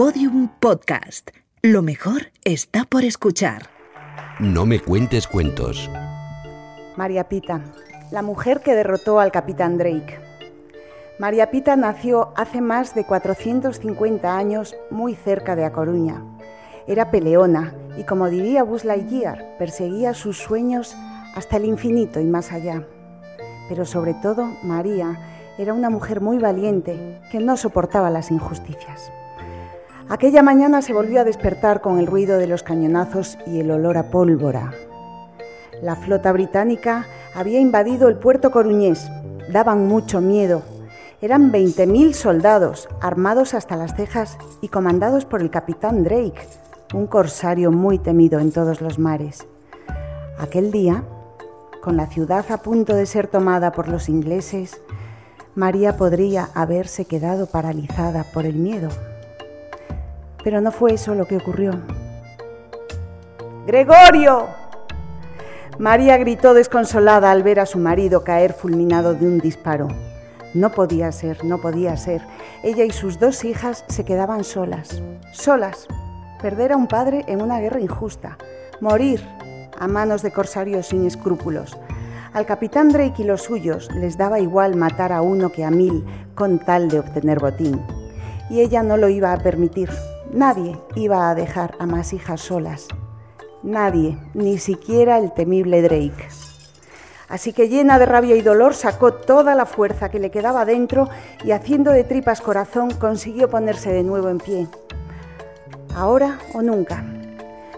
Podium Podcast. Lo mejor está por escuchar. No me cuentes cuentos. María Pita, la mujer que derrotó al capitán Drake. María Pita nació hace más de 450 años muy cerca de A Coruña. Era peleona y, como diría Buzz Lightyear, perseguía sus sueños hasta el infinito y más allá. Pero sobre todo, María era una mujer muy valiente que no soportaba las injusticias. Aquella mañana se volvió a despertar con el ruido de los cañonazos y el olor a pólvora. La flota británica había invadido el puerto coruñés. Daban mucho miedo. Eran 20.000 soldados, armados hasta las cejas y comandados por el capitán Drake, un corsario muy temido en todos los mares. Aquel día, con la ciudad a punto de ser tomada por los ingleses, María podría haberse quedado paralizada por el miedo. Pero no fue eso lo que ocurrió. ¡Gregorio! María gritó desconsolada al ver a su marido caer fulminado de un disparo. No podía ser, no podía ser. Ella y sus dos hijas se quedaban solas, solas. Perder a un padre en una guerra injusta, morir a manos de corsarios sin escrúpulos. Al capitán Drake y los suyos les daba igual matar a uno que a mil con tal de obtener botín. Y ella no lo iba a permitir. Nadie iba a dejar a más hijas solas. Nadie, ni siquiera el temible Drake. Así que llena de rabia y dolor sacó toda la fuerza que le quedaba dentro y haciendo de tripas corazón consiguió ponerse de nuevo en pie. Ahora o nunca.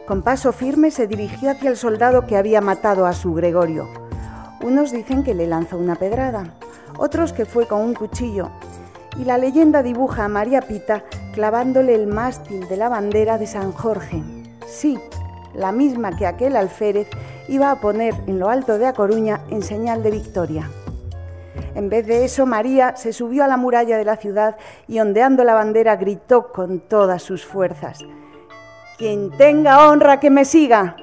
Con paso firme se dirigió hacia el soldado que había matado a su Gregorio. Unos dicen que le lanzó una pedrada, otros que fue con un cuchillo, y la leyenda dibuja a María Pita clavándole el mástil de la bandera de San Jorge. Sí, la misma que aquel alférez iba a poner en lo alto de A Coruña en señal de victoria. En vez de eso, María se subió a la muralla de la ciudad y ondeando la bandera gritó con todas sus fuerzas, Quien tenga honra que me siga.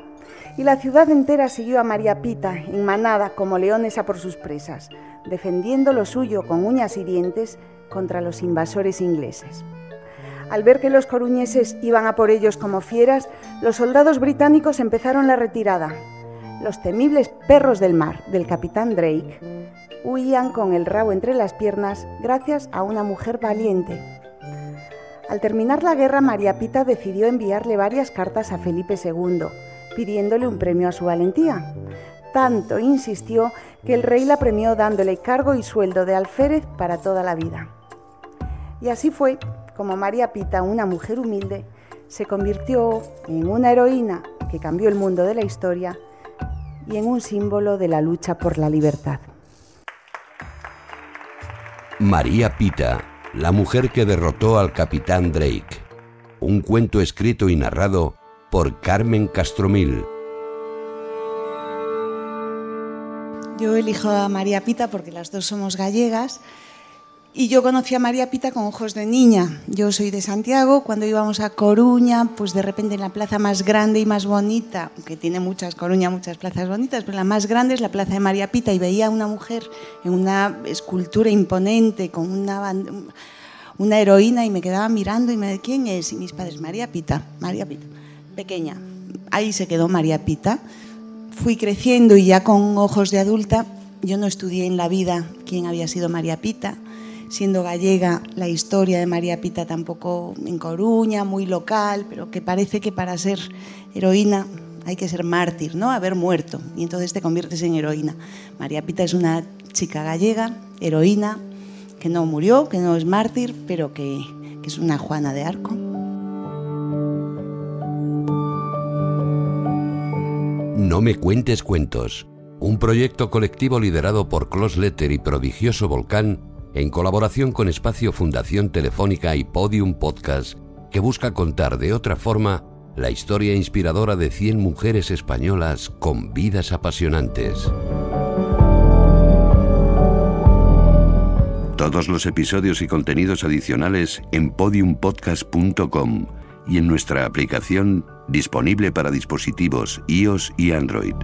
Y la ciudad entera siguió a María Pita, en manada como leones a por sus presas, defendiendo lo suyo con uñas y dientes contra los invasores ingleses. Al ver que los coruñeses iban a por ellos como fieras, los soldados británicos empezaron la retirada. Los temibles perros del mar del capitán Drake huían con el rabo entre las piernas gracias a una mujer valiente. Al terminar la guerra, María Pita decidió enviarle varias cartas a Felipe II, pidiéndole un premio a su valentía. Tanto insistió que el rey la premió dándole cargo y sueldo de alférez para toda la vida. Y así fue como María Pita, una mujer humilde, se convirtió en una heroína que cambió el mundo de la historia y en un símbolo de la lucha por la libertad. María Pita, la mujer que derrotó al capitán Drake. Un cuento escrito y narrado por Carmen Castromil. Yo elijo a María Pita porque las dos somos gallegas y yo conocí a María Pita con ojos de niña. Yo soy de Santiago, cuando íbamos a Coruña, pues de repente en la plaza más grande y más bonita, que tiene muchas, Coruña, muchas plazas bonitas, pero la más grande es la plaza de María Pita y veía a una mujer en una escultura imponente, con una, una heroína y me quedaba mirando y me decía, ¿quién es? Y mis padres, María Pita, María Pita, pequeña. Ahí se quedó María Pita. Fui creciendo y ya con ojos de adulta, yo no estudié en la vida quién había sido María Pita siendo gallega, la historia de María Pita tampoco en Coruña, muy local, pero que parece que para ser heroína hay que ser mártir, ¿no? Haber muerto, y entonces te conviertes en heroína. María Pita es una chica gallega, heroína, que no murió, que no es mártir, pero que, que es una Juana de Arco. No me cuentes cuentos. Un proyecto colectivo liderado por Close Letter y Prodigioso Volcán en colaboración con Espacio Fundación Telefónica y Podium Podcast, que busca contar de otra forma la historia inspiradora de 100 mujeres españolas con vidas apasionantes. Todos los episodios y contenidos adicionales en podiumpodcast.com y en nuestra aplicación disponible para dispositivos iOS y Android.